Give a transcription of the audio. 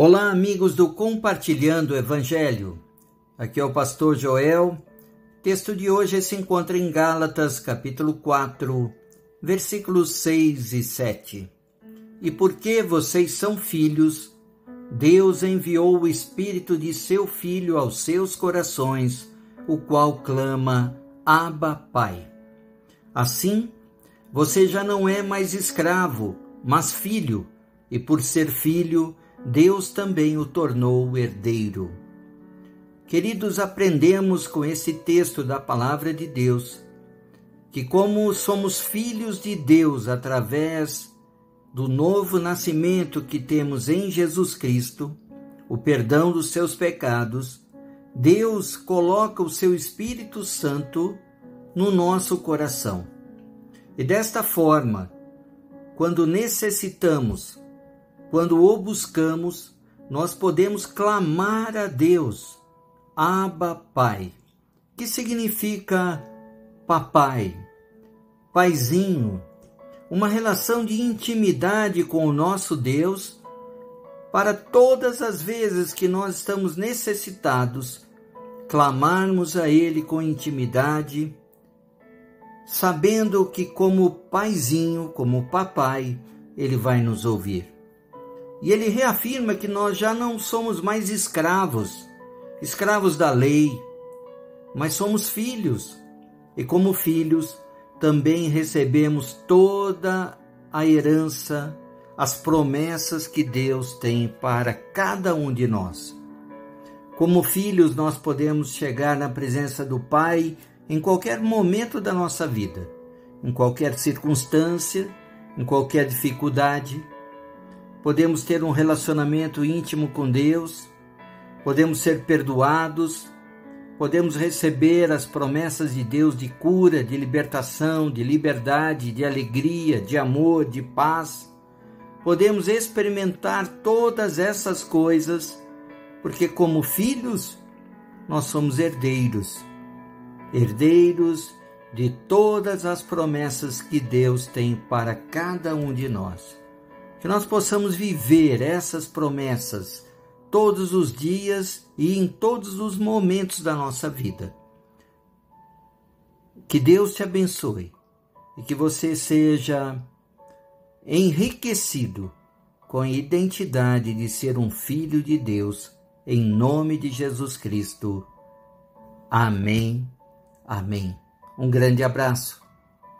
Olá, amigos do Compartilhando o Evangelho. Aqui é o pastor Joel. O texto de hoje se encontra em Gálatas, capítulo 4, versículos 6 e 7. E porque vocês são filhos, Deus enviou o Espírito de seu Filho aos seus corações, o qual clama: Abba, Pai. Assim, você já não é mais escravo, mas filho, e por ser filho, Deus também o tornou herdeiro. Queridos, aprendemos com esse texto da palavra de Deus que, como somos filhos de Deus através do novo nascimento que temos em Jesus Cristo, o perdão dos seus pecados, Deus coloca o seu Espírito Santo no nosso coração. E desta forma, quando necessitamos quando o buscamos, nós podemos clamar a Deus, Abba Pai, que significa papai, paizinho, uma relação de intimidade com o nosso Deus, para todas as vezes que nós estamos necessitados, clamarmos a Ele com intimidade, sabendo que, como paizinho, como papai, Ele vai nos ouvir. E ele reafirma que nós já não somos mais escravos, escravos da lei, mas somos filhos. E como filhos, também recebemos toda a herança, as promessas que Deus tem para cada um de nós. Como filhos, nós podemos chegar na presença do Pai em qualquer momento da nossa vida, em qualquer circunstância, em qualquer dificuldade podemos ter um relacionamento íntimo com Deus, podemos ser perdoados, podemos receber as promessas de Deus de cura, de libertação, de liberdade, de alegria, de amor, de paz. Podemos experimentar todas essas coisas, porque, como filhos, nós somos herdeiros herdeiros de todas as promessas que Deus tem para cada um de nós que nós possamos viver essas promessas todos os dias e em todos os momentos da nossa vida. Que Deus te abençoe e que você seja enriquecido com a identidade de ser um filho de Deus, em nome de Jesus Cristo. Amém. Amém. Um grande abraço.